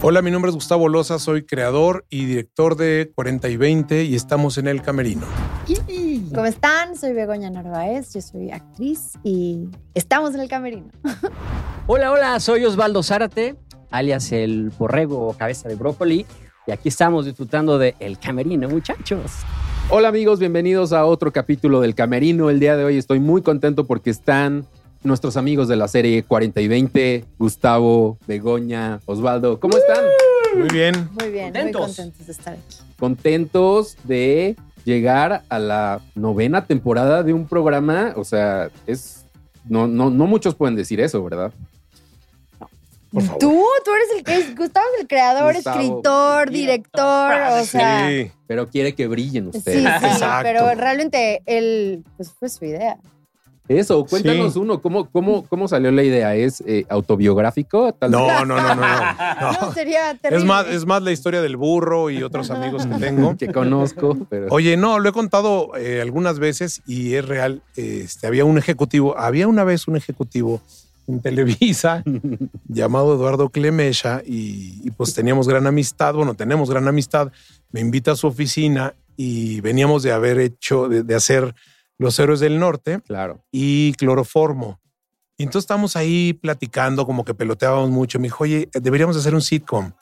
Hola, mi nombre es Gustavo Loza, soy creador y director de 40 y 20 y estamos en El Camerino. ¿Cómo están? Soy Begoña Narváez, yo soy actriz y estamos en El Camerino. Hola, hola, soy Osvaldo Zárate, alias el borrego o cabeza de brócoli, y aquí estamos disfrutando de El Camerino, muchachos. Hola amigos, bienvenidos a otro capítulo del Camerino. El día de hoy estoy muy contento porque están nuestros amigos de la serie 40 y 20, Gustavo, Begoña, Osvaldo. ¿Cómo están? Muy bien. Muy bien, muy Contentos. contentos de estar aquí. Contentos de llegar a la novena temporada de un programa. O sea, es. No, no, no muchos pueden decir eso, ¿verdad? Por favor. Tú, tú eres el que es, Gustavo es el creador, Gustavo. escritor, director, o sea. Sí. Pero quiere que brillen Sí, ustedes. sí, Exacto. pero realmente él, pues fue su idea. Eso, cuéntanos Sí. uno, ¿cómo, cómo, ¿cómo salió la idea? ¿Es eh, autobiográfico? Tal vez? No, no, no, no. no. No, No. sería terrible. Es más, es más la historia del burro y otros amigos que tengo. que conozco, pero. Oye, no, lo he contado eh, algunas veces y es real. Este, había un ejecutivo, había una vez un ejecutivo en Televisa llamado Eduardo Clemesha y, y, pues teníamos gran amistad, bueno, tenemos gran amistad. Me invita a su oficina y veníamos de haber hecho, de, de hacer Los Héroes del Norte Claro. y Cloroformo. Y entonces estamos ahí platicando, como que peloteábamos mucho. Me dijo, oye, deberíamos hacer un sitcom.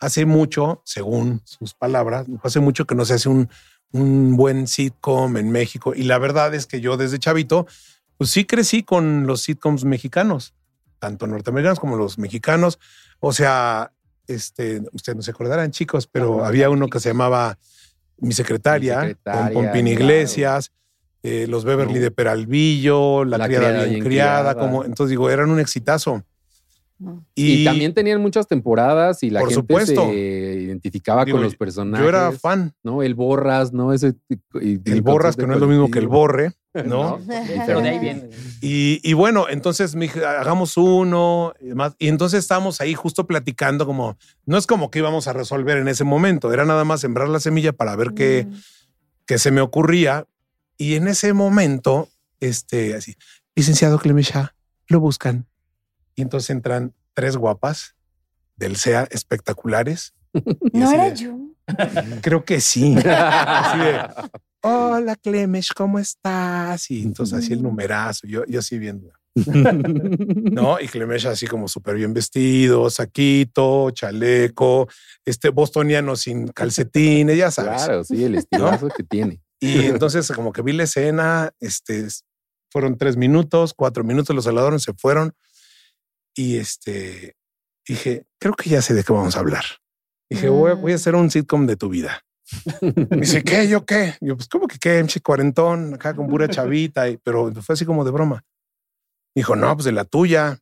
Hace mucho, según sus palabras, hace mucho que no se hace un, un buen sitcom en México. Y la verdad es que yo desde chavito, pues sí crecí con los sitcoms mexicanos, tanto norteamericanos como los mexicanos. O sea, este, ustedes no se acordarán, chicos, pero Ajá, había uno que se llamaba Mi Secretaria, Mi Secretaria, con Pompín claro. Iglesias, eh, Los Beverly No. de Peralvillo, La, La criada, criada bien criada, criada. como, entonces digo, eran un exitazo. No. Y, también tenían muchas temporadas y la gente supuesto. se identificaba Digo, con los personajes. Yo era fan. ¿no? El Borras, ¿no? Ese, y- El Borras, que no es lo mismo que el Borre, ¿no? Pero de ahí viene. Y, y bueno, entonces me dije, hagamos uno y demás. Y entonces estábamos ahí justo platicando como, no es como que íbamos a resolver en ese momento, era nada más sembrar la semilla para ver qué, Mm. qué se me ocurría. Y en ese momento, este, así, licenciado Clemesha, lo buscan. Y entonces entran tres guapas del SEA espectaculares. No era de- yo. Creo que sí. Así de, hola Clemesh, ¿cómo estás? Y entonces así el numerazo, yo, yo así viendo. ¿no? Y Clemesh así como súper bien vestido, saquito, chaleco, este bostoniano sin calcetines, ya sabes. Claro, sí, el estilazo que tiene. Y entonces como que vi la escena, este, fueron tres minutos, cuatro minutos, los saludaron, se fueron y este, dije, creo que ya sé de qué vamos a hablar. Dije, voy, a- voy a hacer un sitcom de tu vida. Me dice, ¿qué? ¿Yo qué? Yo, pues, ¿cómo que qué? MC cuarentón, acá con pura chavita, y- pero fue así como de broma. Dijo, no, pues de la tuya.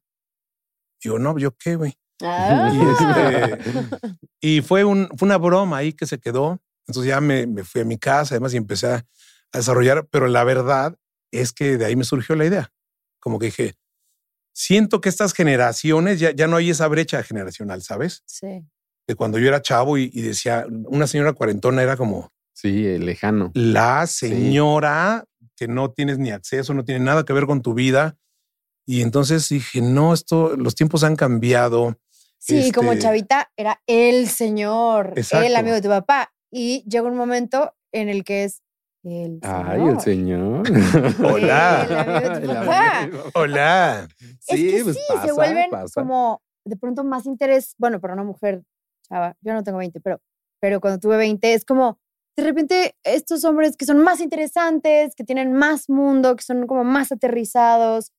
Digo, no, ¿yo qué, güey? Ah. Y, este, y fue, un, fue una broma ahí que se quedó. Entonces ya me, me fui a mi casa, además, y empecé a, a desarrollar. Pero la verdad es que de ahí me surgió la idea. Como que dije, siento que estas generaciones ya, ya no hay esa brecha generacional, ¿sabes? Sí. De cuando yo era chavo y, y decía, una señora cuarentona era como Sí, el lejano. la señora que no tienes ni acceso, no tiene nada que ver con tu vida. Y entonces dije, no, esto, los tiempos han cambiado. Sí, Este- como chavita era el señor, Exacto. el amigo de tu papá. Y llega un momento en el que es el Ay, señor. el señor. Hola. El amigo de tu. Hola. Es que pues sí, se pasa, vuelven pasa. como de pronto más interés. Bueno, para una mujer, chava, yo no tengo 20, pero, pero cuando tuve 20 es como de repente estos hombres que son más interesantes, que tienen más mundo, que son como más aterrizados.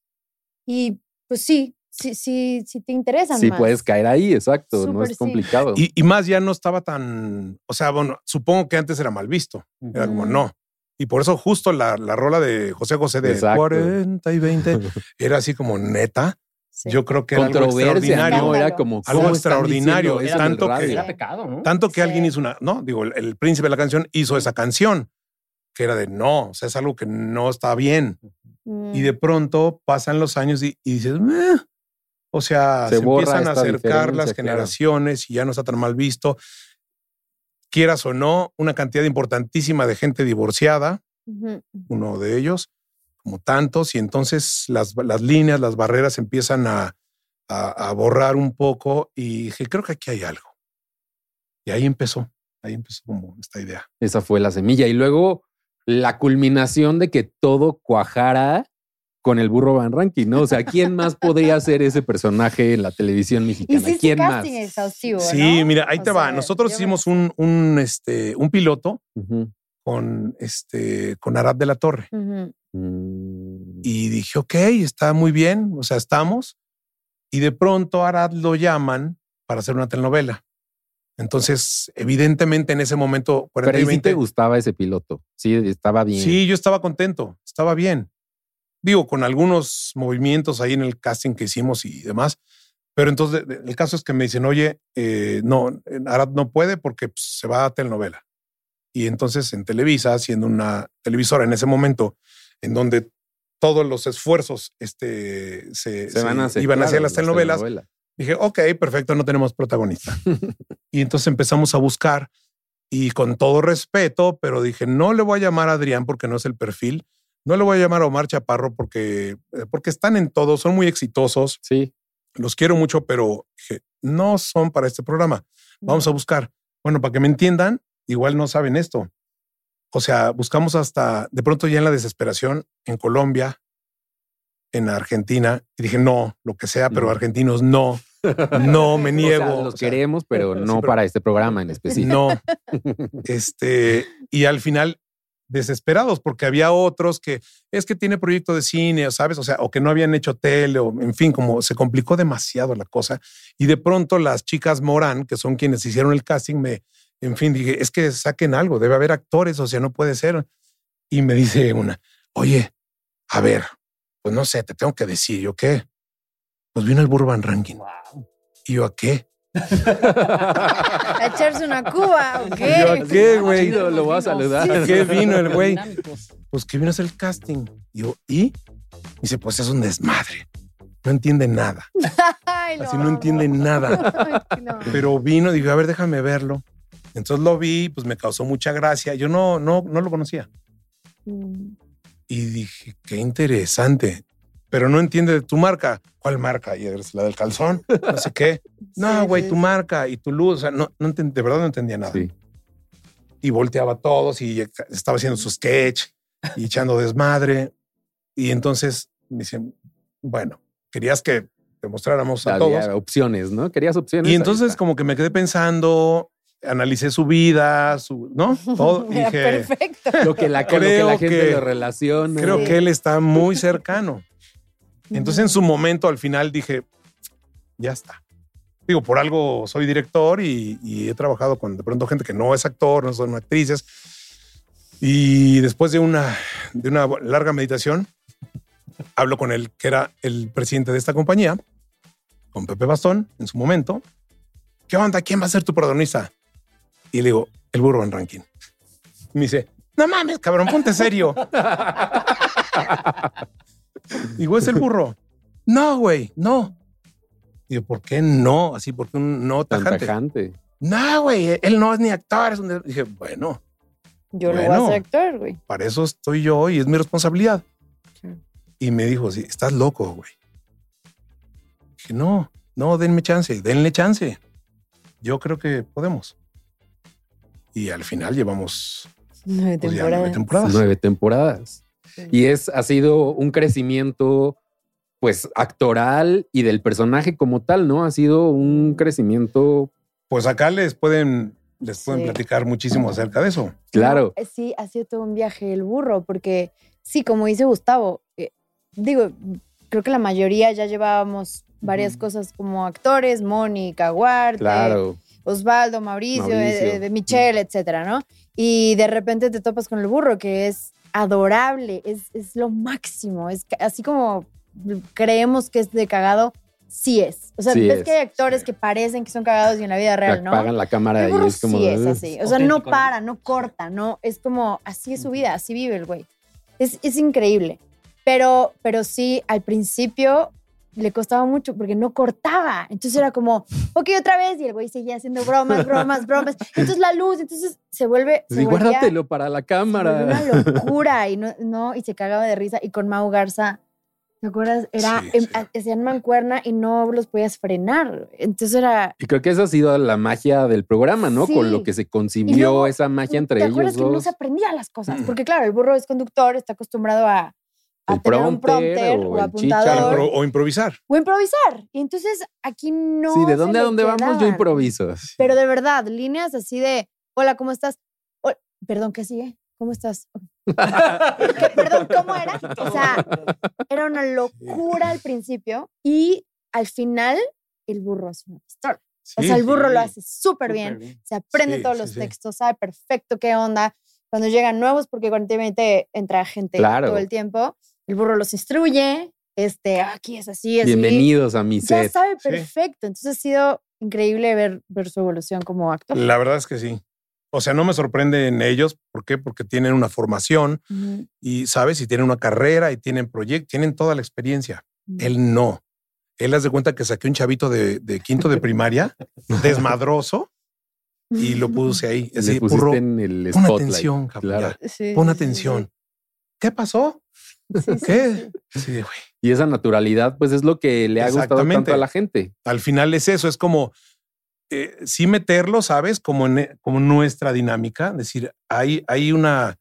Y pues sí, sí, sí, sí te interesan Sí, más. puedes caer ahí, exacto. no Súper es sí. complicado. Y, y más ya no estaba tan, o sea, bueno, supongo que antes era mal visto. Era como, no. Y por eso justo la, la rola de José José de Exacto. 40 y 20 era así como neta. Sí. Yo creo que era algo extraordinario. ¿no? Era como Algo ¿cómo están extraordinario, diciendo tanto que-? Era pecado, ¿no? Tanto que Sí. alguien hizo una, no, digo, el, el príncipe de la canción hizo esa canción, que era de no, o sea, es algo que no está bien. Mm. Y de pronto pasan los años y, y dices, "Meh". O sea, Se empiezan a acercar las claro. generaciones y ya no está tan mal visto. Quieras o no, una cantidad importantísima de gente divorciada, uno de ellos, como tantos, y entonces las, las líneas, las barreras empiezan a, a- a borrar un poco y dije, creo que aquí hay algo. Y ahí empezó, ahí empezó como esta idea. Esa fue la semilla. Y luego la culminación de que todo cuajara con el burro Van Ranking, ¿no? O sea, ¿quién más podría ser ese personaje en la televisión mexicana? Hiciste ¿Quién más? exhaustivo, Sí, ¿no? mira, ahí O te va. sea, Nosotros yo- hicimos un, un, este, un piloto Ujú. con, este, con Arad de la Torre. Ujú. Mm. Y dije, ok, está muy bien, o sea, estamos. Y de pronto a Arad lo llaman para hacer una telenovela. Entonces, evidentemente en ese momento, 40 Pero y ahí sí te 20, gustaba ese piloto. Sí, estaba bien. sí, yo estaba contento, estaba bien. Digo, con algunos movimientos ahí en el casting que hicimos y demás. Pero entonces el caso es que me dicen, oye, eh, no, Arad no puede porque pues, se va a telenovela. Y entonces en Televisa, siendo una televisora en ese momento, en donde todos los esfuerzos este, se, Se van a hacer. iban hacia las telenovelas, telenovelas. Dije, ok, perfecto, no tenemos protagonista. y entonces empezamos a buscar y con todo respeto, pero dije, no le voy a llamar a Adrián porque no es el perfil. No le voy a llamar a Omar Chaparro porque, eh, porque están en todo, son muy exitosos, Sí. los quiero mucho, pero dije, no son para este programa. Vamos a buscar. Bueno, para que me entiendan, igual no saben esto. O sea, buscamos hasta de pronto ya en la desesperación en Colombia, en Argentina, y dije, no, lo que sea, pero No. argentinos no, no me O niego. sea, los O sea, queremos, pero sí, no pero- para este programa en específico. no. este, y al final, desesperados, porque había otros que es que tiene proyecto de cine, ¿sabes? O sea, o que no habían hecho tele, o en fin, como se complicó demasiado la cosa. Y de pronto las chicas Morán, que son quienes hicieron el casting, me, en fin, dije, es que saquen algo, debe haber actores, o sea, no puede ser. Y me dice una, oye, a ver, pues no sé, te tengo que decir, ¿yo qué? Pues vino el Burban Ranking. ¿Y yo a qué? A echarse una cuba, ¿o ¿Yo qué? a qué, güey? Lo voy a saludar. ¿A qué vino el güey? Pues que vino a hacer el casting. Y yo, ¿y? Dice, pues es un desmadre. No entiende nada. Ay, Así no amo. entiende nada. Ay, no. Pero vino, digo, a ver, déjame verlo. Entonces lo vi, pues me causó mucha gracia. Yo no, no, no lo conocía. Mm. Y dije, qué interesante. Pero no entiende de tu marca. ¿Cuál marca? Y es la del calzón. No sé qué. No, güey, sí, tu marca y tu luz. O sea, no, no de verdad no entendía nada. Sí. y volteaba a todos y estaba haciendo su sketch y echando desmadre. Y entonces me dicen, bueno, querías que demostráramos a Había todos. opciones, ¿no? Querías opciones. Y entonces como que me quedé pensando, analicé su vida, su, ¿no? Todo. dije, perfecto. lo que la, con lo que creo la gente que- lo relaciona. creo Sí. que él está muy cercano. Entonces en su momento al final dije, ya está. Digo, por algo soy director y, y he trabajado con de pronto gente que no es actor, no son actrices. Y después de una, de una larga meditación, hablo con él, que era el presidente de esta compañía, con Pepe Bastón en su momento. ¿Qué onda? ¿Quién va a ser tu protagonista? Y le digo, el burro en ranking. Y me dice, no mames, cabrón, ponte serio. Digo, es el burro. No, güey, no. Digo, ¿por qué no? Así, porque un no Tan tajante. tajante. No, güey, él no es ni actor. Es un de-". Dije, bueno, Yo lo voy a Bueno. hacer actor, güey. para eso estoy yo y es mi responsabilidad. Claro. Y me dijo, sí, estás loco, güey. Dije, no, no, denme chance, denle chance. Yo creo que podemos. Y al final llevamos Nueve pues, ya nueve temporadas. temporadas. Nueve temporadas. Sí. Y es, ha sido un crecimiento, pues, actoral y del personaje como tal, ¿no? Ha sido un crecimiento, Pues acá les pueden, les pueden Sí. platicar muchísimo acerca de eso. claro. No, eh, sí, ha sido todo un viaje el burro, porque sí, como dice Gustavo, eh, digo, creo que la mayoría ya llevábamos varias cosas como actores, Mónica, Guarte, Claro. Osvaldo, Mauricio, Mauricio. eh, de Michelle, etcétera, ¿no? Y de repente te topas con el burro, que es adorable, es, es lo máximo, es así como creemos que es de cagado, sí es. O sea, Sí ves es, que hay actores sí. que parecen que son cagados y en la vida real, ¿no? Apagan la cámara y es como. sí es así. O sea, ¿no? para, no corta, no. Es como, así es su vida, así vive el güey. Es, es increíble. Pero, pero sí, al principio le costaba mucho porque no cortaba. Entonces era como, ok, otra vez. Y el güey seguía haciendo bromas, bromas, bromas. Entonces la luz, entonces se vuelve. Se Sí, volvía- guárdatelo para la cámara. una locura y no, no, y se cagaba de risa. Y con Mau Garza, ¿Te acuerdas? Era, Sí, sí. ha- hacían mancuerna y no los podías frenar. Entonces era. Y creo que esa ha sido la magia del programa, ¿no? Sí. Con lo que se concibió luego, esa magia entre ¿Te ellos acuerdas que no dos. se aprendía las cosas? Mm. Porque, claro, el burro es conductor, está acostumbrado a, a El tener un prompter prompter o o, apuntador Impro- o improvisar. o improvisar. Y entonces aquí no. sí, ¿de dónde a dónde vamos? Yo quedaban. improviso. Pero de verdad, líneas así de: Hola, ¿cómo estás? "Hol- Perdón, ¿qué sigue? ¿Cómo estás? ¿Qué- Perdón, ¿cómo era? O sea, era una locura al principio y al final el burro es una pistola. o Sí, sea, el burro sí. lo hace súper bien, se aprende Sí, todos sí, los sí. textos, sabe perfecto qué onda. Cuando llegan nuevos, porque continuamente entra gente Claro. todo el tiempo, el burro los instruye, este, aquí es así, es así. Bienvenidos a mi Ya set. sabe Sí. perfecto. Entonces ha sido increíble ver, ver su evolución como actor. La verdad es que sí. O sea, no me sorprende en ellos. ¿Por qué? Porque tienen una formación Ujú, y, ¿sabes? Y tienen una carrera y tienen proyectos, tienen toda la experiencia. Él no. Él hace de cuenta que saqué un chavito de, de quinto de primaria, desmadroso, y lo puse ahí. Le Así, pusiste burro, en el pon atención, claro. ya, Sí, pon sí, sí, atención. ¿Qué pasó? Sí, ¿Qué? sí. Güey. Y esa naturalidad, pues es lo que le ha gustado tanto a la gente. Al final es eso, es como eh, sí meterlo, ¿sabes? Como, en, como nuestra dinámica, decir, hay, hay una,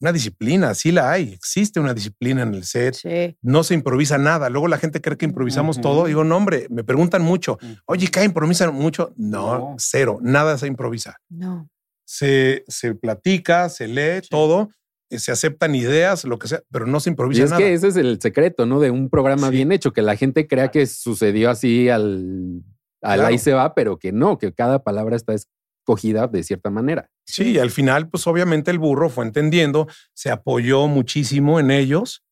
una disciplina, sí la hay, existe una disciplina en el set, Sí. no se improvisa nada. Luego la gente cree que improvisamos todo. Digo, no, hombre, me preguntan mucho, oye, ¿qué improvisan mucho? No, No. cero, nada se improvisa. No. Se, se platica, se lee todo, eh, se aceptan ideas, lo que sea, pero no se Y improvisa es nada. que ese es el secreto, ¿no? De un programa Sí. bien hecho, que la gente crea que sucedió así al, al Claro. ahí se va, pero que no, que cada palabra está escogida de cierta manera. Sí, y al final, pues obviamente el burro fue entendiendo, se apoyó muchísimo en ellos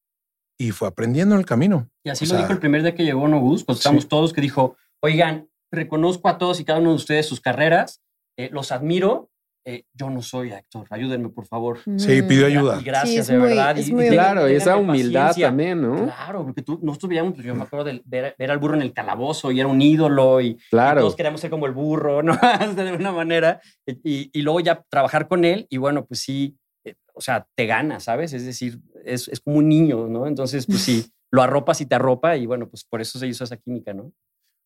y fue aprendiendo en el camino. Y así O lo sea, dijo el primer día que llegó Nobus, cuando sí. estábamos todos, que dijo, oigan, reconozco a todos y cada uno de ustedes sus carreras, eh, los admiro, eh, yo no soy actor, ayúdenme por favor. Sí, Mm. pidió ayuda. Y gracias, Sí, es de muy- verdad. es y- muy y. Claro, y esa humildad paciencia. también, ¿no? Claro, porque tú, nosotros veíamos, pues, yo me acuerdo de ver, ver al burro en el calabozo y era un ídolo y, y Claro. todos queríamos ser como el burro, ¿no? de alguna manera. Y, y luego ya trabajar con él y bueno, pues sí, eh, o sea, te gana, ¿sabes? Es decir, es, es como un niño, ¿no? Entonces, pues sí, lo arropas y te arropa y bueno, pues por eso se hizo esa química, ¿no?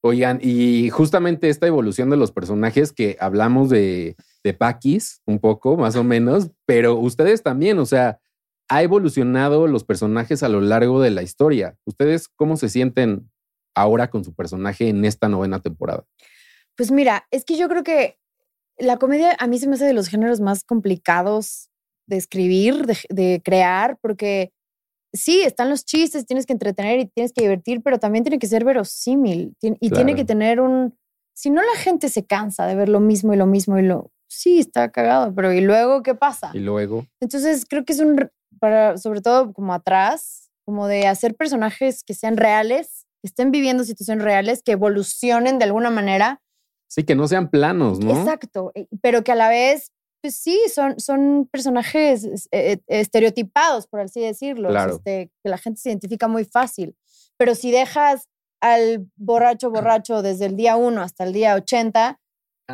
Oigan, y justamente esta evolución de los personajes que hablamos de, de Paquis, un poco, más o menos, pero ustedes también, o sea, ha evolucionado los personajes a lo largo de la historia. ¿Ustedes cómo se sienten ahora con su personaje en esta novena temporada? Pues mira, es que yo creo que la comedia a mí se me hace de los géneros más complicados de escribir, de, de crear, porque sí, están los chistes, tienes que entretener y tienes que divertir, pero también tiene que ser verosímil y tiene Claro. que tener un... Si no, la gente se cansa de ver lo mismo y lo mismo y lo... Sí, está cagado, pero ¿y luego qué pasa? Y luego, Entonces creo que es un, para, sobre todo como atrás, como de hacer personajes que sean reales, que estén viviendo situaciones reales, que evolucionen de alguna manera. sí, que no sean planos, ¿no? Exacto, eh, pero que a la vez, pues sí, son, son personajes es- eh, eh, estereotipados, por así decirlo, Claro. este, que la gente se identifica muy fácil. Pero si dejas al borracho borracho desde el día 1 hasta el día 80,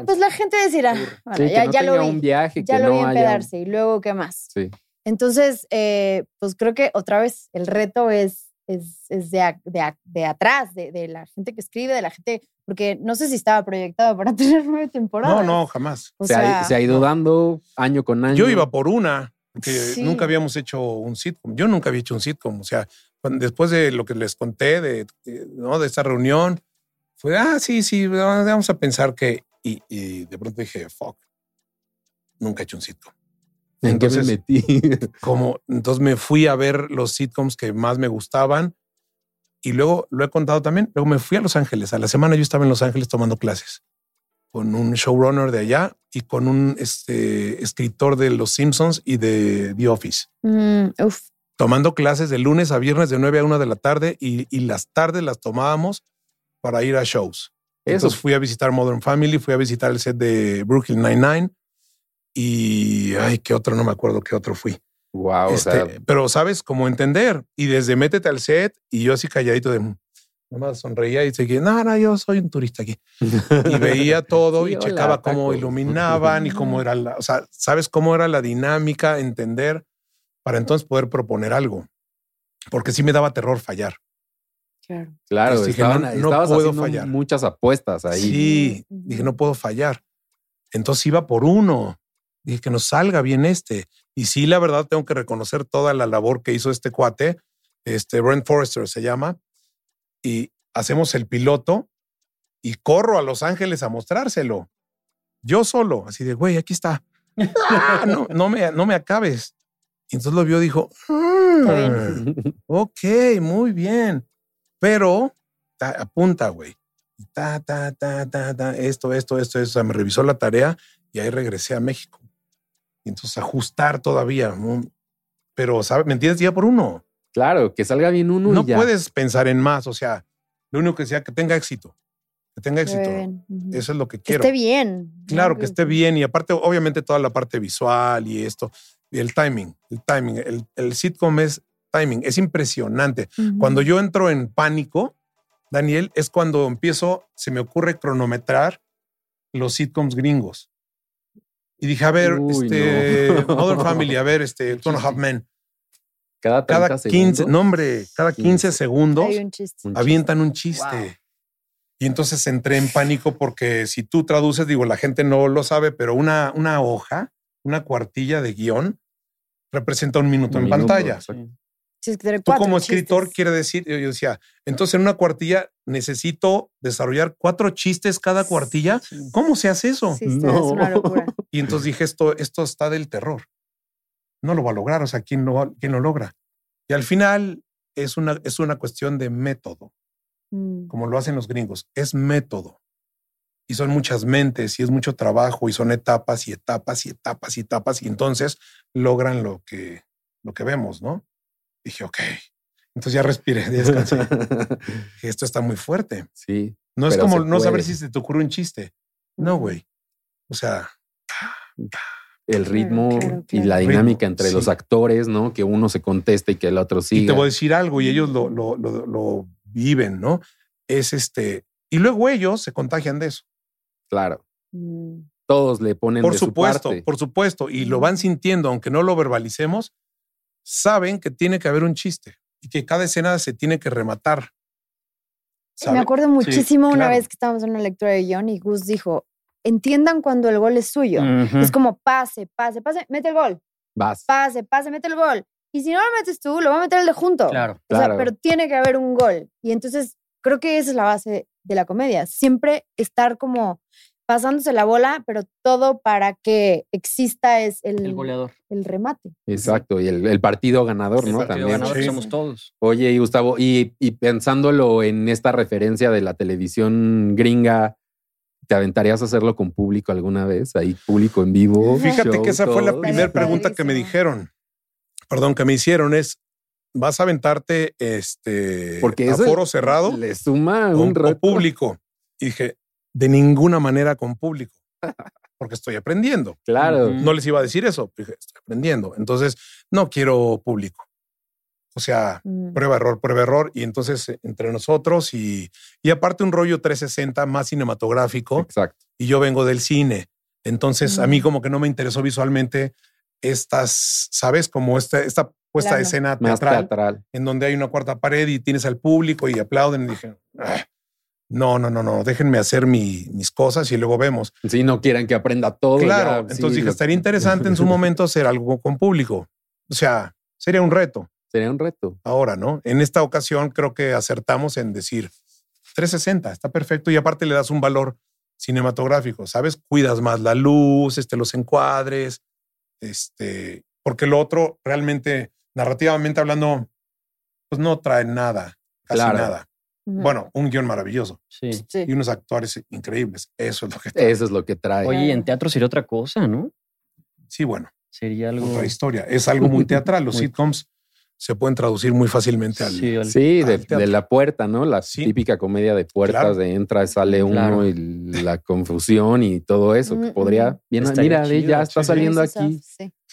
pues la gente decirá, "Bueno, Sí, que ya, no ya lo vi, un viaje, ya que lo vi no haya... empedarse y luego qué más. Sí. Entonces, eh, pues creo que otra vez el reto es, es, es de, a- de, a- de atrás, de, de la gente que escribe, de la gente, porque no sé si estaba proyectado para tener nueve temporadas. No, no, jamás. O se, ha, se ha ido dando año con año. Yo iba por una, porque Sí. nunca habíamos hecho un sitcom. Yo nunca había hecho un sitcom. O sea, cuando- después de lo que les conté de, de- ¿no? de esta reunión, fue, ah, sí, sí, vamos a pensar que. Y, y de pronto dije, fuck, nunca he hecho un sitcom. ¿En qué me Entonces- metí? Como, entonces me fui a ver los sitcoms que más me gustaban y luego lo he contado también. Luego me fui a Los Ángeles. A la semana yo estaba en Los Ángeles tomando clases con un showrunner de allá y con un este, escritor de Los Simpsons y de The Office. mm, uf, Tomando clases de lunes a viernes de 9 a 1 de la tarde y, y las tardes las tomábamos para ir a shows. Eso. Entonces fui a visitar Modern Family, fui a visitar el set de Brooklyn Nine-Nine y, ay, qué otro, no me acuerdo qué otro fui. wow, o Este, sea, pero sabes cómo entender. Y desde métete al set y yo así calladito de nomás sonreía y seguía, no, no, yo soy un turista aquí. Y veía todo Sí, y hola, checaba cómo tacos. iluminaban y cómo era la, o sea, sabes cómo era la dinámica, entender para entonces poder proponer algo. Porque sí me daba terror fallar. Claro. Claro, Pues dije, estaban- no- no estabas puedo haciendo fallar. muchas apuestas ahí. Sí, dije, no puedo fallar. Entonces iba por uno. Dije que nos salga bien este. Y sí, la verdad, tengo que reconocer toda la labor que hizo este cuate, este Brent Forrester se llama, y hacemos el piloto y corro a Los Ángeles a mostrárselo. Yo solo, así de, güey, aquí está. Ah, no, no, me, no me acabes. Y entonces lo vio, dijo, "Mm, ok, muy bien. Pero ta- apunta, güey. Ta, ta, ta, ta, ta, esto, esto, esto, esto. O sea, me revisó la tarea y ahí regresé a México. Y entonces ajustar todavía. ¿no? Pero, ¿sabes? ¿Me entiendes? Día por uno. Claro, que salga bien uno No y ya. puedes pensar en más. O sea, lo único que sea que tenga éxito. Que tenga éxito. bien. Eso es lo que Que quiero. esté bien. Claro, que esté bien. Y aparte, obviamente, toda la parte visual y esto. Y el timing. El timing. El, el sitcom es timing. Es impresionante. Ujú. Cuando yo entro en pánico, Daniel, es cuando empiezo, se me ocurre cronometrar los sitcoms gringos. Y dije, a ver, Uy, este, no. Modern Family, a ver, este, Two and Men. Cada 30 Cada 15, segundos. no hombre, cada 15 15 segundos Hay un chiste. Un avientan un chiste. Wow. Y entonces entré en pánico porque si tú traduces, digo, la gente no lo sabe, pero una, una hoja, una cuartilla de guion representa un minuto Un en minuto, pantalla. exacto. Tú como escritor chistes. quiere decir, yo decía, entonces en una cuartilla necesito desarrollar cuatro chistes cada cuartilla. Sí. ¿Cómo se hace eso? Sí, No. es una locura. Y entonces dije, esto, esto está del terror. No lo va a lograr, o sea, ¿quién lo, va- quién lo logra? Y al final es una, es una cuestión de método, Mm. como lo hacen los gringos, es método. Y son muchas mentes y es mucho trabajo y son etapas y etapas y etapas y etapas y entonces logran lo que, lo que vemos, ¿no? Dije, ok. Entonces ya respiré, ya descansé. Esto está muy fuerte. sí, No es como no saber si se te ocurre un chiste. No, güey. O sea, el ritmo claro, y claro. la Ritmo, dinámica entre sí. los actores, ¿no? Que uno se conteste y que el otro y siga. te voy a decir algo y ellos lo, lo, lo, lo viven, ¿no? Es este. Y luego ellos se contagian de eso. Claro, Mm. todos le ponen Por de su supuesto, parte. por supuesto. Y lo van sintiendo, aunque no lo verbalicemos, saben que tiene que haber un chiste y que cada escena se tiene que rematar. Me acuerdo muchísimo una claro. vez que estábamos en una lectura de guion y Gus dijo, entiendan cuando el gol es suyo. Ujú. Es como pase, pase, pase, mete el gol, Vas. pase, pase, mete el gol. Y si no lo metes tú, lo va a meter el de junto. Claro. O sea, Claro. pero tiene que haber un gol. Y entonces creo que esa es la base de la comedia. Siempre estar como pasándose la bola, pero todo para que exista es el, El goleador. el remate. Exacto. Y el, el partido ganador, El ¿no? partido También. ganador que Sí. somos todos. Oye, y Gustavo, y, y pensándolo en esta referencia de la televisión gringa, ¿te aventarías a hacerlo con público alguna vez? Ahí, público en vivo. Fíjate show, que esa fue la primera pregunta que me dijeron. Perdón, que me hicieron es, ¿vas a aventarte este Porque a foro cerrado Le suma un o reto. público? Y dije, de ninguna manera con público, porque estoy aprendiendo. Claro. No les iba a decir eso, dije, estoy aprendiendo. Entonces, no quiero público. O sea, Mm. prueba, error, prueba, error. Y entonces eh, entre nosotros y, y aparte un rollo 360 más cinematográfico Exacto. y yo vengo del cine. Entonces a mí Mm. como que no me interesó visualmente estas, ¿sabes? Como esta, esta puesta Claro. de escena Más teatral teatral. en donde hay una cuarta pared y tienes al público y aplauden. Y dije, "Ah, no, no, no, no, déjenme hacer mi- mis cosas y luego vemos. Si no quieren que aprenda todo. claro, ya, entonces sí, dije, lo- estaría interesante en su momento hacer algo con público. O sea, sería un reto Sería un reto. ahora, ¿no? En esta ocasión creo que acertamos en decir 360, está perfecto y aparte le das un valor cinematográfico, ¿sabes? Cuidas más la luz, este, los encuadres, este, porque lo otro realmente, narrativamente hablando, pues no trae nada, casi Claro. nada. Bueno, un guion maravilloso Sí. Sí. y unos actores increíbles. Eso es lo que trae. Eso es lo que trae. Oye, en teatro sería otra cosa, ¿no? Sí, bueno, Sería algo. otra historia. Es algo muy teatral. Los Muy- sitcoms se pueden traducir muy fácilmente al, Sí, al- Sí, de, al teatro. de la puerta, ¿no? La Sí. típica comedia de puertas, Claro. de entra, sale uno Claro. y la confusión y todo eso, que Mm, podría, mm. bien, Estaría mira, chido, ya está saliendo aquí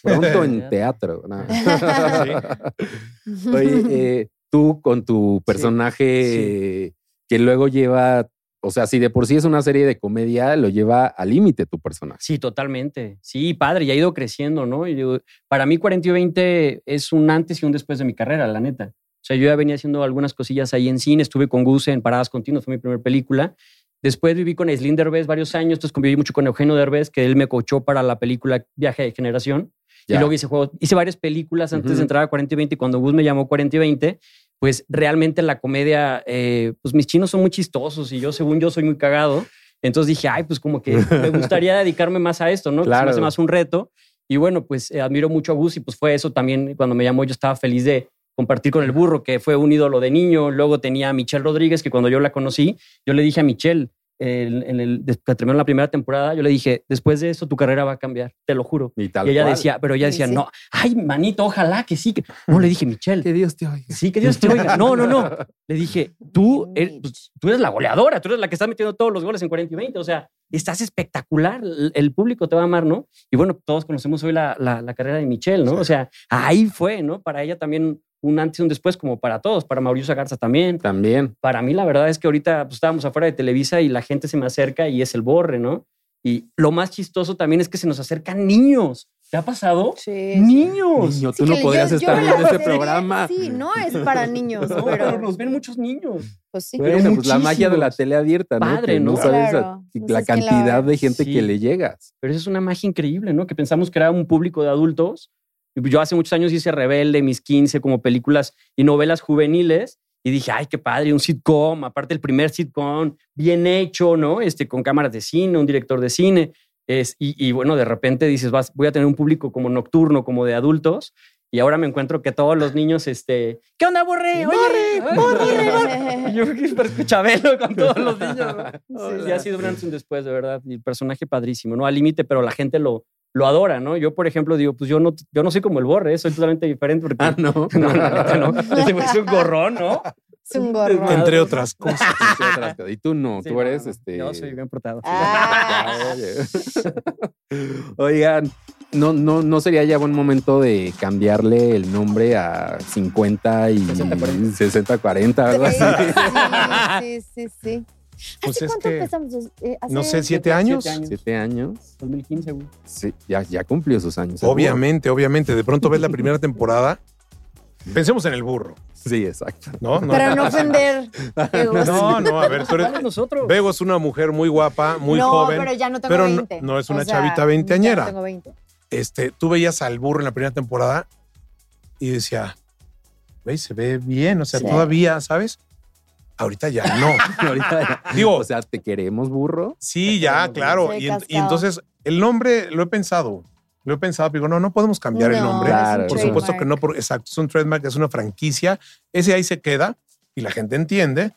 pronto en teatro. ¿no? Oye, eh, tú con tu personaje que luego lleva, o sea, si de por sí es una serie de comedia, lo lleva al límite tu personaje. Sí, totalmente. Sí, padre, y ha ido creciendo, ¿no? Y digo, para mí 40 y 20 es un antes y un después de mi carrera, la neta. O sea, yo ya venía haciendo algunas cosillas ahí en cine. Estuve con Gus en Paradas Continuas, fue mi primera película. Después viví con Aislinn Derbez varios años, entonces conviví mucho con Eugenio Derbez, que él me coachó para la película Viaje de Generación. Ya. Y luego hice juegos, hice varias películas antes Ujú. de entrar a 40 y 20 y cuando Gus me llamó 40 y 20, pues realmente la comedia, eh, pues mis chinos son muy chistosos y yo, según yo, soy muy cagado. Entonces dije, ay, pues como que me gustaría dedicarme más a esto, ¿no? Que se me Claro. hace más un reto. Y bueno, pues eh, admiro mucho a Gus y pues fue eso también. Cuando me llamó, yo estaba feliz de compartir con el burro, que fue un ídolo de niño. Luego tenía a Michelle Rodríguez, que cuando yo la conocí, yo le dije a Michelle, el- en el, después que terminó la primera temporada, yo le dije, después de eso tu carrera va a cambiar, te lo juro. Y tal y ella cual. decía, pero ella Sí, decía, sí. no, ay, manito, ojalá que sí. que-". No, le dije, Michelle, Que Dios te oiga. sí, que Dios te oiga. No, no, no. Le dije, tú, eres, pues, tú eres la goleadora, tú eres la que está metiendo todos los goles en 40 y 20. O sea, estás espectacular. El, público te va a amar, ¿no? Y bueno, todos conocemos hoy la, la, la carrera de Michelle, ¿no? O sea, ahí fue, ¿no? Para ella también un antes y un después, como para todos, para Mauricio Garza también. También. Para mí, la verdad es que ahorita pues, estábamos afuera de Televisa y la gente se me acerca y es el borre, ¿no? Y lo más chistoso también es que se nos acercan niños. ¿Te ha pasado? Sí. Niños. Niño, Sí, tú no podrías yo- estar viendo este programa. Sí, no es para niños, No, pero pero nos ven muchos niños. pues sí. Pero pues la magia de la tele abierta, ¿no? Padre, Que ¿no? sabes Claro, no la sabes quién la cantidad de gente Sí. que le llegas. Pero eso es una magia increíble, ¿no? Que pensamos que era un público de adultos. Y Yo hace muchos años hice Rebelde, mis 15, como películas y novelas juveniles. Y dije, ay, qué padre, un sitcom, aparte el primer sitcom, bien hecho, ¿no? Este, con cámaras de cine, un director de cine. Es, y, y bueno, de repente dices, vas, voy a tener un público como nocturno, como de adultos. Y ahora me encuentro que todos los niños, este, ¿qué onda, borre? Borre, borre, borre. Y yo creo que Chabelo con todos los niños. ¿no? Sí, Sí, ha sido un antes y un después, de verdad. Y el personaje padrísimo, ¿no? Al límite, pero la gente lo, lo adora, ¿no? Yo, por ejemplo, digo, pues yo no, yo no soy como el borre, ¿eh? soy totalmente diferente porque. Ah, no. No, neta, no. Ese güey es un gorrón, ¿no? Es un gorro. Entre otras cosas. Sí, otras cosas. Y tú no, Sí, tú no, eres no. este. Yo soy bien portado. Ah. Oigan, ¿no, no, ¿no sería ya buen momento de cambiarle el nombre a 50 y 60-40? 60-40, algo Sí, así? sí, sí, sí. Pues ¿Hace es cuánto que- empezamos? Eh, hace- No sé, siete años. Siete años. Siete años. 2015, güey. Sí, ya, ya cumplió sus años. seguro. Obviamente, obviamente. De pronto ves la primera temporada. Pensemos en el burro, Sí, exacto. ¿no? No, Para no ofender. no, no, a ver, tú eres. ¿Cuál es nosotros? Bego es una mujer muy guapa, muy no, joven. pero ya no tengo pero no- 20. no es una O sea, chavita ya veinteañera. no tengo 20. Este, tú veías al burro en la primera temporada y decía, güey, se ve bien, o sea, Sí. todavía, ¿sabes? Ahorita ya no. Ahorita, Digo, o sea, ¿te queremos, burro? sí, ya, claro. Y, y entonces, el nombre lo he pensado. Lo he pensado, pero digo, no, no podemos cambiar el No, nombre. es un Claro. Por supuesto trademark. que no, por, exacto, es un trademark, es una franquicia. Ese ahí se queda y la gente entiende.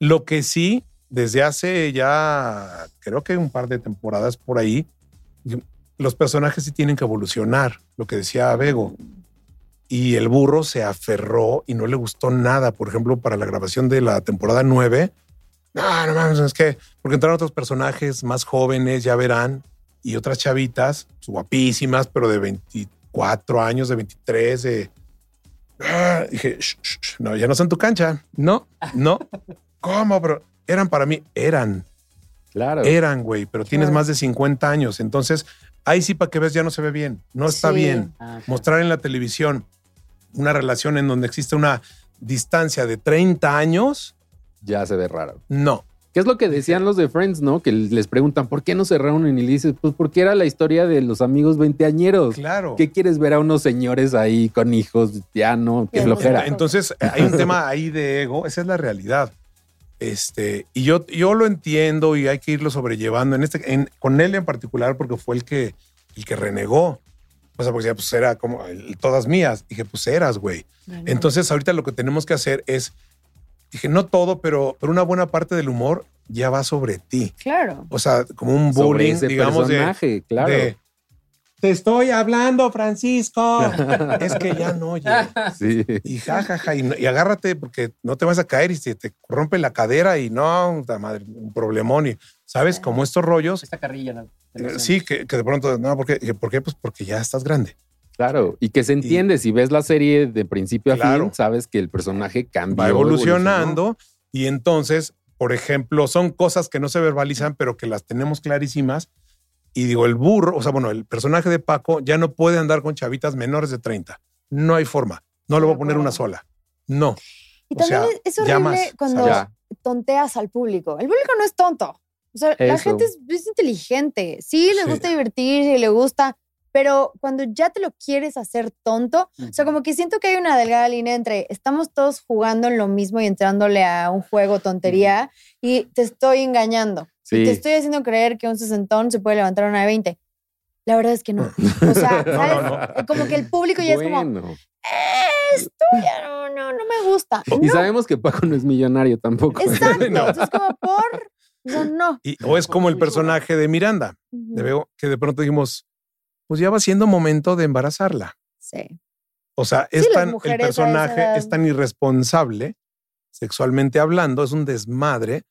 Lo que sí, desde hace ya, creo que un par de temporadas por ahí, los personajes sí tienen que evolucionar, lo que decía Bego. Y el burro se aferró y no le gustó nada. Por ejemplo, para la grabación de la temporada 9, no, no mames, es que, porque entraron otros personajes más jóvenes, ya verán, y otras chavitas, guapísimas, pero de 24 años, de 23, de... Ah, dije, "Shh, shh, shh, no, ya no son tu cancha. No, no. ¿Cómo? Pero eran para mí, eran, Claro. eran, güey, pero tienes Claro. más de 50 años. Entonces, ahí sí, para que ves, ya no se ve bien. No está Sí. bien. Ah, Mostrar en la televisión una relación en donde existe una distancia de 30 años, Ya se ve raro. no. ¿Qué es lo que decían los de Friends, no? Que les preguntan, ¿por qué no se reúnen? Y le dices, pues porque era la historia de los amigos veinteañeros. Claro. ¿Qué quieres ver a unos señores ahí con hijos? Ya no, qué Ya, flojera. Entonces, hay un tema ahí de ego, esa es la realidad. Este, y yo, yo lo entiendo y hay que irlo sobrellevando. En este, en- con él en particular, porque fue el que, el que renegó. O sea, porque ya pues era como el- todas mías. Dije, pues eras, güey. Entonces, ahorita lo que tenemos que hacer es, dije, no todo, pero, pero una buena parte del humor ya va sobre ti. Claro. O sea, como un Sobre bullying, ese digamos, de, claro. de, te estoy hablando, Francisco. es que ya no, ya. Sí. Y jajaja, y, no- y agárrate porque no te vas a caer y se te rompe la cadera y no, puta madre, un problemón. Y sabes, como estos rollos, Esta carrilla. la- eh, sí, que, que de pronto, no, ¿por qué? Dije, ¿por qué? Pues porque ya estás grande. Claro, y que se entiende, si ves la serie de principio a Claro. fin, sabes que el personaje cambia. Va evolucionando y entonces, por ejemplo, son cosas que no se verbalizan, pero que las tenemos clarísimas. Y digo, el burro, o sea, bueno, el personaje de Paco ya no puede andar con chavitas menores de 30. No hay forma. No le voy a poner una sola. No. Y O también sea, es- horrible llamas, cuando ¿sabes? tonteas al público. El público no es tonto. O sea, la gente es, es inteligente. Sí, le Sí. gusta divertirse y le gusta, pero cuando ya te lo quieres hacer tonto, o sea, como que siento que hay una delgada línea entre estamos todos jugando en lo mismo y entrándole a un juego tontería y te estoy engañando. Sí. Te estoy haciendo creer que un sesentón se puede levantar una de 20. La verdad es que no. O sea, no, Como que el público ya es como. "Eh, esto ya no, no, no me gusta. Y No, sabemos que Paco no es millonario tampoco. Exacto. No. Entonces, como por. O sea, no. Y- o es como el personaje de Miranda, de Bego, que de pronto dijimos, pues ya va siendo momento de embarazarla. Sí. O sea, es Sí, tan, el personaje edad. es tan irresponsable, sexualmente hablando, es un desmadre,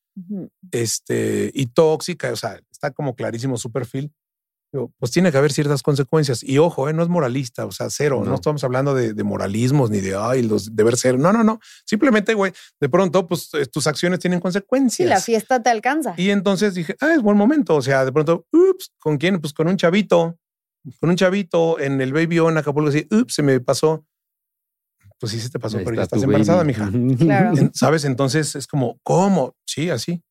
este, y tóxica, o sea, está como clarísimo su perfil. Pues tiene que haber ciertas consecuencias. Y ojo, eh, no es moralista, o sea, cero. No, No. estamos hablando de, de moralismos ni de ay, los deber ser. No, no, no. Simplemente, güey, de pronto, pues eh, tus acciones tienen Sí, consecuencias. la fiesta te alcanza. Y entonces dije, ah, es buen momento. O sea, de pronto, ups, ¿con quién? Pues con un chavito, con un chavito en el Baby On Acapulco, así, ups, se me pasó. Pues sí, se te pasó, Ahí pero ya está estás embarazada, baby. mija. Claro. ¿Sabes? Entonces es como, ¿cómo? Sí, así,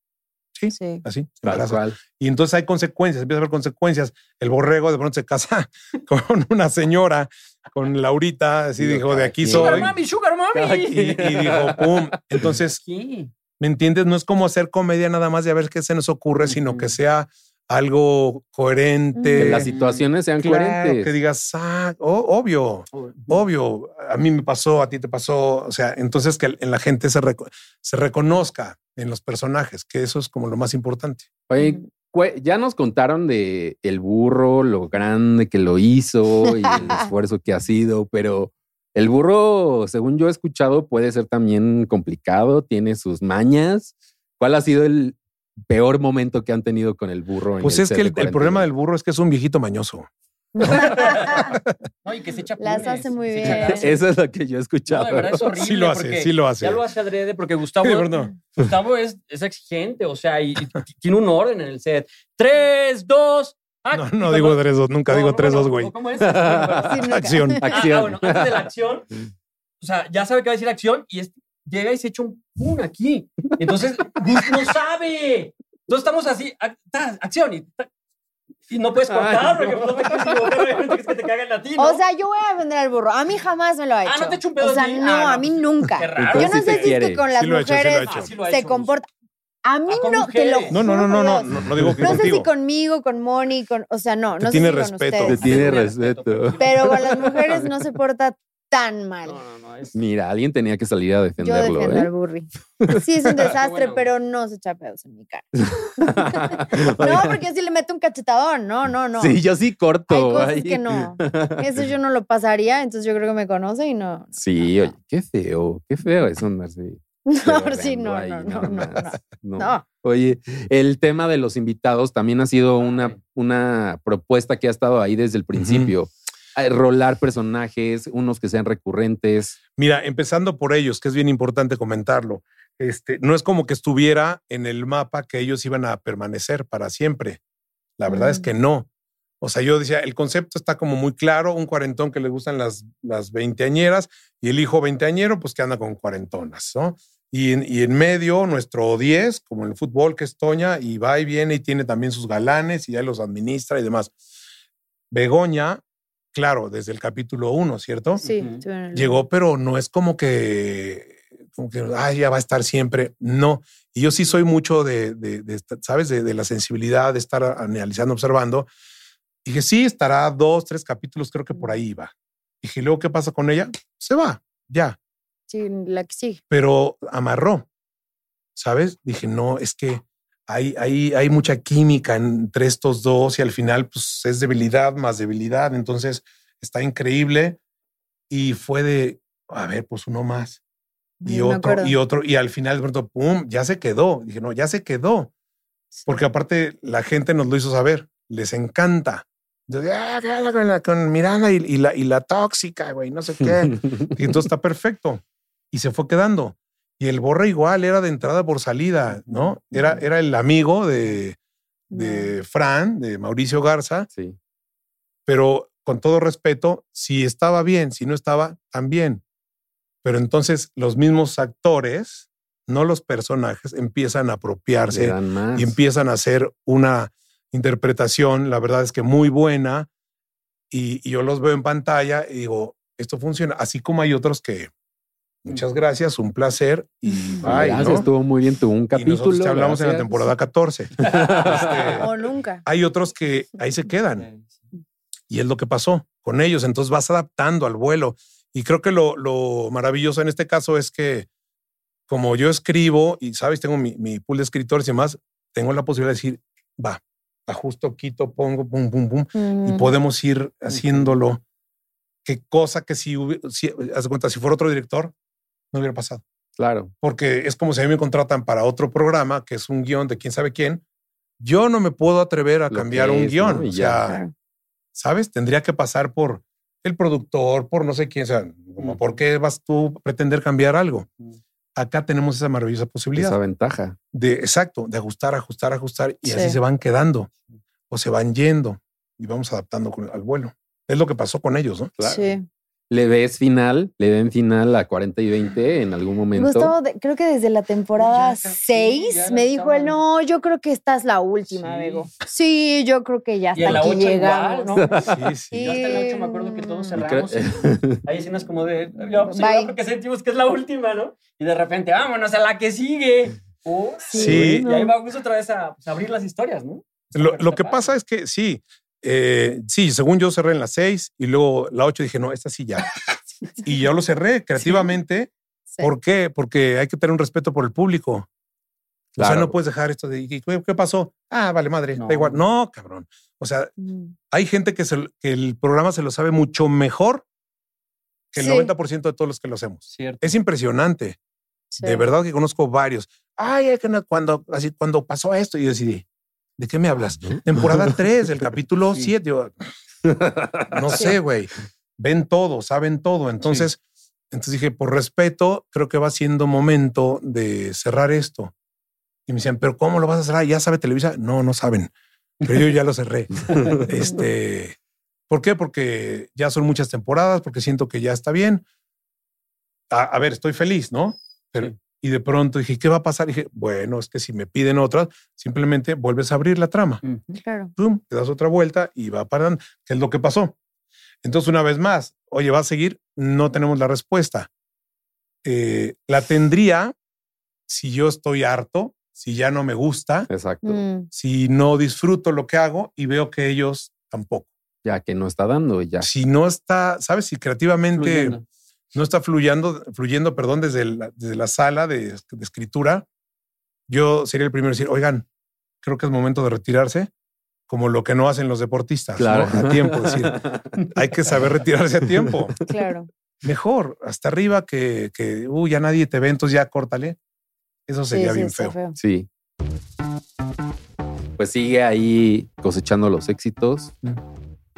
Sí. así. embaraza. cual. Y entonces hay consecuencias, empieza a haber consecuencias. El borrego de pronto se casa con una señora, con Laurita, así dijo, de aquí soy. Sugar mami, sugar mami. Y, y dijo, pum. Entonces, ¿Qué? ¿Me entiendes? No es como hacer comedia nada más de a ver qué se nos ocurre, sino que sea algo coherente. Que las situaciones sean Claro, coherentes. que digas, ah, obvio, obvio, a mí me pasó, a ti te pasó. O sea, entonces que en la gente se, reco- se reconozca en los personajes, que eso es como lo más importante. Oye, ya nos contaron de el burro, lo grande que lo hizo y el esfuerzo que ha sido, pero el burro, según yo he escuchado, puede ser también complicado, tiene sus mañas. ¿Cuál ha sido el peor momento que han tenido con el burro? en Pues el es que el, el 41? problema del burro es que es un viejito mañoso. No, y que se echa Las hace muy bien. Eso es lo que yo he No, escuchado. de verdad es horrible. Sí lo hace, sí lo hace. Ya lo hace adrede porque Gustavo. Gustavo es, es exigente, o sea, y, tiene un orden en el set. Tres, dos, No, no digo tres, dos, nunca digo tres, dos, güey. ¿Cómo es? Acción. Ah, Acción. ah, bueno, antes de la acción, o sea, ya sabe que va a decir acción y es- llega y se echa un pum aquí. Entonces, Gus no sabe. Entonces estamos así, acción y, no puedes cortar porque pues, no te equivocar, es que te caga el latino. O sea, yo voy a defender al burro. A mí jamás me lo ha hecho. Ah, ¿no te echa un pedo O sea, a ti? no, Ah, a mí pues, nunca. qué raro. Yo no sé si es que con las Sí mujeres hecho. Ah, sí se comporta. A mí Ah, no, te lo mujeres. No, no, no, no, no, no, digo que No sé contigo. si conmigo, con Moni, con, o sea, no, Te no tiene sé si respeto. Te tiene respeto. Pero con las mujeres no se porta tan mal. No, no, no, es- Mira, alguien tenía que salir a Yo defenderlo. defiendo al ¿eh? burri. Sí, es un desastre, bueno. pero no se echa pedos en mi cara. No, porque si le meto un cachetadón. No, no, no. Sí, yo sí corto. Hay cosas ahí. que no. Eso yo no lo pasaría, entonces yo creo que me conoce y no. Sí, oye, qué feo, qué feo eso andarse. No, pedorreando sí, no, ahí no, no, no, no. No. No. Oye, el tema de los invitados también ha sido una, una propuesta que ha estado ahí desde el principio. Rolar personajes, unos que sean recurrentes. Mira, empezando por ellos, que es bien importante comentarlo. Este, no es como que estuviera en el mapa que ellos iban a permanecer para siempre. La verdad es Mm. que no. O sea, yo decía, el concepto está como muy claro, un cuarentón que le gustan las, las veinteañeras y el hijo veinteañero, pues que anda con cuarentonas, ¿no? Y en, y en medio, nuestro 10, como en el fútbol, que es Toña, y va y viene y tiene también sus galanes y ya los administra y demás. Begoña, claro, desde el capítulo 1, ¿cierto? Sí, llegó, pero no es como que, como que, ay, ya va a estar siempre. No. Y yo sí soy mucho de, de, ¿sabes? De, de la sensibilidad, de estar analizando, observando. Dije, sí, estará dos, tres capítulos, creo que por ahí va. Dije, ¿y luego qué pasa con ella? Se va, ya. Sí, la que sí. Pero amarró, ¿sabes? Dije, no, es que hay, hay, hay mucha química entre estos dos y al final, pues es debilidad más debilidad. Entonces está increíble. Y fue de, a ver, pues uno más. Y otro y otro y al final de pronto pum ya se quedó. Dije no ya se quedó. Porque aparte la gente nos lo hizo saber. Les encanta. De, "Ah, con, la- con Miranda y, y la y la tóxica güey no sé qué y entonces está perfecto. Y se fue quedando y el borre igual era de entrada por salida no era era el amigo de de Fran de Mauricio Garza. Sí. pero con todo respeto si estaba bien si no estaba también. Pero entonces los mismos actores, no los personajes, empiezan a apropiarse y empiezan a hacer una interpretación, la verdad es que muy buena, y, y yo los veo en pantalla y digo, esto funciona, así como hay otros que, muchas gracias, un placer, y bye, Gracias, ¿no? estuvo muy bien. Tuvo un Y capítulo. nosotros te hablamos en la gracias. temporada 14. Este, O nunca. hay otros que ahí se quedan. Y es lo que pasó con ellos. Entonces vas adaptando al vuelo. Y creo que lo, lo maravilloso en este caso es que como yo escribo y sabes, tengo mi, mi pool de escritores y demás, tengo la posibilidad de decir, va, ajusto, quito, pongo, pum, pum, pum, y Mm. podemos ir haciéndolo. Qué cosa que si, si, haz de cuenta, si fuera otro director, no hubiera pasado. Claro. Porque es como si a mí me contratan para otro programa, que es un guion de quién sabe quién. Yo no me puedo atrever a Lo cambiar que un es, guion. ¿no? O ya. sea, Claro. ¿sabes? Tendría que pasar por el productor, por no sé quién, o sea, como, Ujú. ¿por qué vas tú a pretender cambiar algo? Ujú. Acá tenemos esa maravillosa posibilidad Esa ventaja. de, exacto, de ajustar, ajustar, ajustar y así Sí. se van quedando o se van yendo y vamos adaptando con- al vuelo. Es lo que pasó con ellos, ¿no? Sí. ¿Le ves final? ¿Le ven final a 40 y 20 en algún momento? Gustavo, creo que desde la temporada Ya, sí, 6 ya me dijo él, no, yo creo que esta es la última, Sí. Bego. Sí, yo creo que ya Y hasta en la aquí 8 llegamos. igual, ¿no? Sí, sí. Yo hasta en la 8 me acuerdo que todos Y creo- cerramos. y Hay escenas como de, pues, Bye. ya porque sentimos que es la última, ¿no? Y de repente, vámonos a la que sigue. Oh, Sí. Y ahí vamos otra vez a pues, abrir las historias, ¿no? Lo, lo que pasa es que sí, eh, sí, según yo cerré en la 6 y luego la 8 dije, no, esta sí ya. Y yo lo cerré creativamente. Sí. ¿Por qué? Porque hay que tener un respeto por el público. O sea, no puedes dejar esto de, ¿y ¿qué, pasó? Ah, vale, madre, No. da igual. No, cabrón. O sea, Mm. hay gente que, se- que el programa se lo sabe mucho mejor que el Sí. 90% de todos los que lo hacemos. Cierto. Es impresionante. Sí. De verdad que conozco varios. Ay, es que no- cuando, así, cuando pasó esto, y yo decidí, ¿de qué me hablas? Temporada 3, el capítulo Sí. 7. Yo, no sé, güey. Ven todo, saben todo. Entonces, entonces dije, por respeto, creo que va siendo momento de cerrar esto. Y me decían, ¿pero cómo lo vas a cerrar? ¿Ya sabe Televisa? No, no saben. Pero yo ya lo cerré. este, ¿Por qué? Porque ya son muchas temporadas, porque siento que ya está bien. A, a ver, estoy feliz, ¿no? Pero, Sí. Y de pronto dije, ¿qué va a pasar? dije, bueno, es que si me piden otras, simplemente vuelves a abrir la trama. Claro. Pum, te das otra vuelta y va parando, que es lo que pasó. Entonces, una vez más, oye, ¿va a seguir? No tenemos la respuesta. Eh, la tendría si yo estoy harto, si ya no me gusta, Exacto. Mm. si no disfruto lo que hago y veo que ellos tampoco. Ya que no está dando, ya. Si no está, ¿sabes? Si creativamente Fluyendo. No está fluyendo, fluyendo, perdón, desde la, desde la sala de, de escritura, yo sería el primero en decir, oigan, creo que es momento de retirarse, como lo que no hacen los deportistas, Claro. ¿no? a tiempo. Es decir, hay que saber retirarse a tiempo. Claro. Mejor, hasta arriba que, que uh, ya nadie te ve, entonces ya córtale. Eso sería sí, bien feo. Sí. Pues sigue ahí cosechando los éxitos. Mm.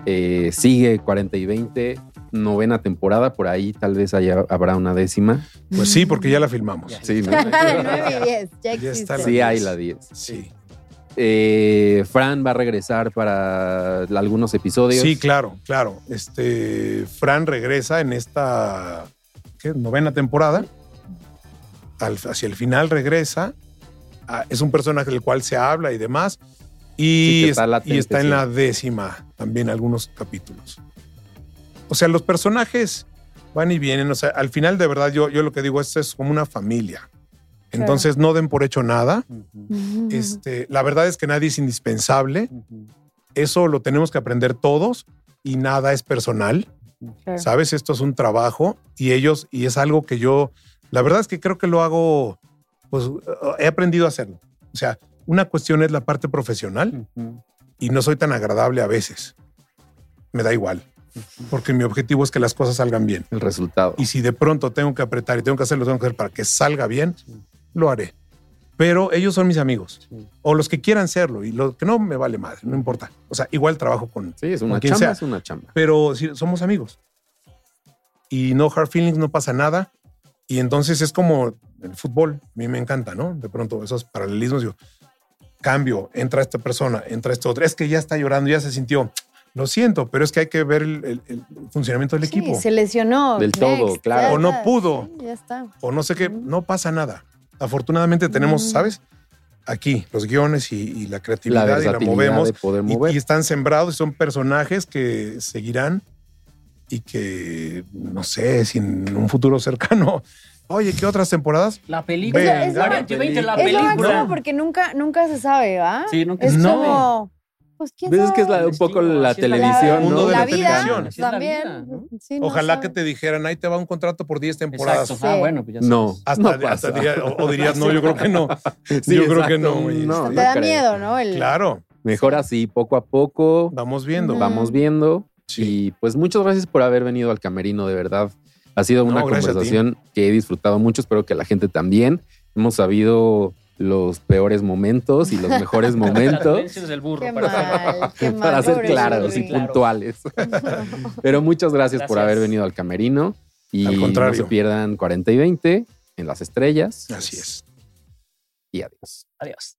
Eh, sigue 40 y 20, novena temporada, por ahí tal vez haya, habrá una décima. Pues sí, porque ya la filmamos. Ya. Sí, ¿no? 9 y 10, ya Ya está existe. la- sí hay la 10. Sí. Eh, Fran va a regresar para algunos episodios. Sí, claro, claro. Este Fran regresa en esta ¿qué? novena temporada. Al- hacia el final regresa. Ah, es un personaje del cual se habla y demás. Y, está latente, y está en sí. la décima también algunos capítulos. O sea, los personajes van y vienen. O sea, al final, de verdad, yo, yo lo que digo es, es como una familia. Entonces, no den por hecho nada. Este, la verdad es que nadie es indispensable. Eso lo tenemos que aprender todos y nada es personal. Claro. ¿Sabes? Esto es un trabajo y ellos, y es algo que yo, la verdad es que creo que lo hago, pues he aprendido a hacerlo. O sea, una cuestión es la parte profesional y no soy tan agradable a veces. Me da igual, porque mi objetivo es que las cosas salgan bien. El resultado. Y si de pronto tengo que apretar y tengo que hacerlo, tengo que hacer para que salga bien, lo haré. Pero ellos son mis amigos, Sí. o los que quieran serlo, y lo que no me vale madre, no importa. O sea, igual trabajo con, Sí, es una quien chamba, sea. es una chamba. pero sí, somos amigos. Y no hard feelings, no pasa nada. Y entonces es como el fútbol, a mí me encanta, ¿no? De pronto esos paralelismos, digo, cambio, entra esta persona, entra este otro, es que ya está llorando, ya se sintió. Lo siento, pero es que hay que ver el, el- el funcionamiento del Sí, equipo. se lesionó. Del todo, claro. ya O no pudo. Sí, ya está. O no sé qué, no pasa nada. Afortunadamente tenemos, Mm. ¿sabes? Aquí los guiones y, y la La creatividad y la movemos. de poder Y, mover. y están sembrados y son personajes que seguirán y que, no sé, si en un futuro cercano, oye, ¿qué otras temporadas? La película. Venga, Es lo- 2020, la Es lo máximo porque nunca, nunca se sabe, ¿va? Sí, nunca es se No. como, pues quién Ves, sabe. que es la- un poco Destino, la la televisión, mundo ¿no? de la, la vida televisión. La también. ¿no? Sí, no Ojalá sabe. que te dijeran, ahí te va un contrato por 10 temporadas. Exacto. Ah, bueno, pues ya No. sabes. Hasta, No hasta pasa. diría- o, o dirías, no, yo creo que no. Sí, yo creo que no. güey. No, Te da creo. miedo, ¿no? El- Claro, Mejor así, poco a poco. vamos viendo. Vamos viendo. Sí. Y pues muchas gracias por haber venido al camerino, de verdad. Ha sido una No, conversación que he disfrutado mucho. Espero que la gente también. Hemos sabido los peores momentos y los mejores momentos dolencias del burro. Qué para- mal, qué mal. para ser claros y puntuales. Pero muchas gracias, por haber venido al camerino. Y Al no se pierdan 40 y 20 en las estrellas. Así es. Y adiós. Adiós.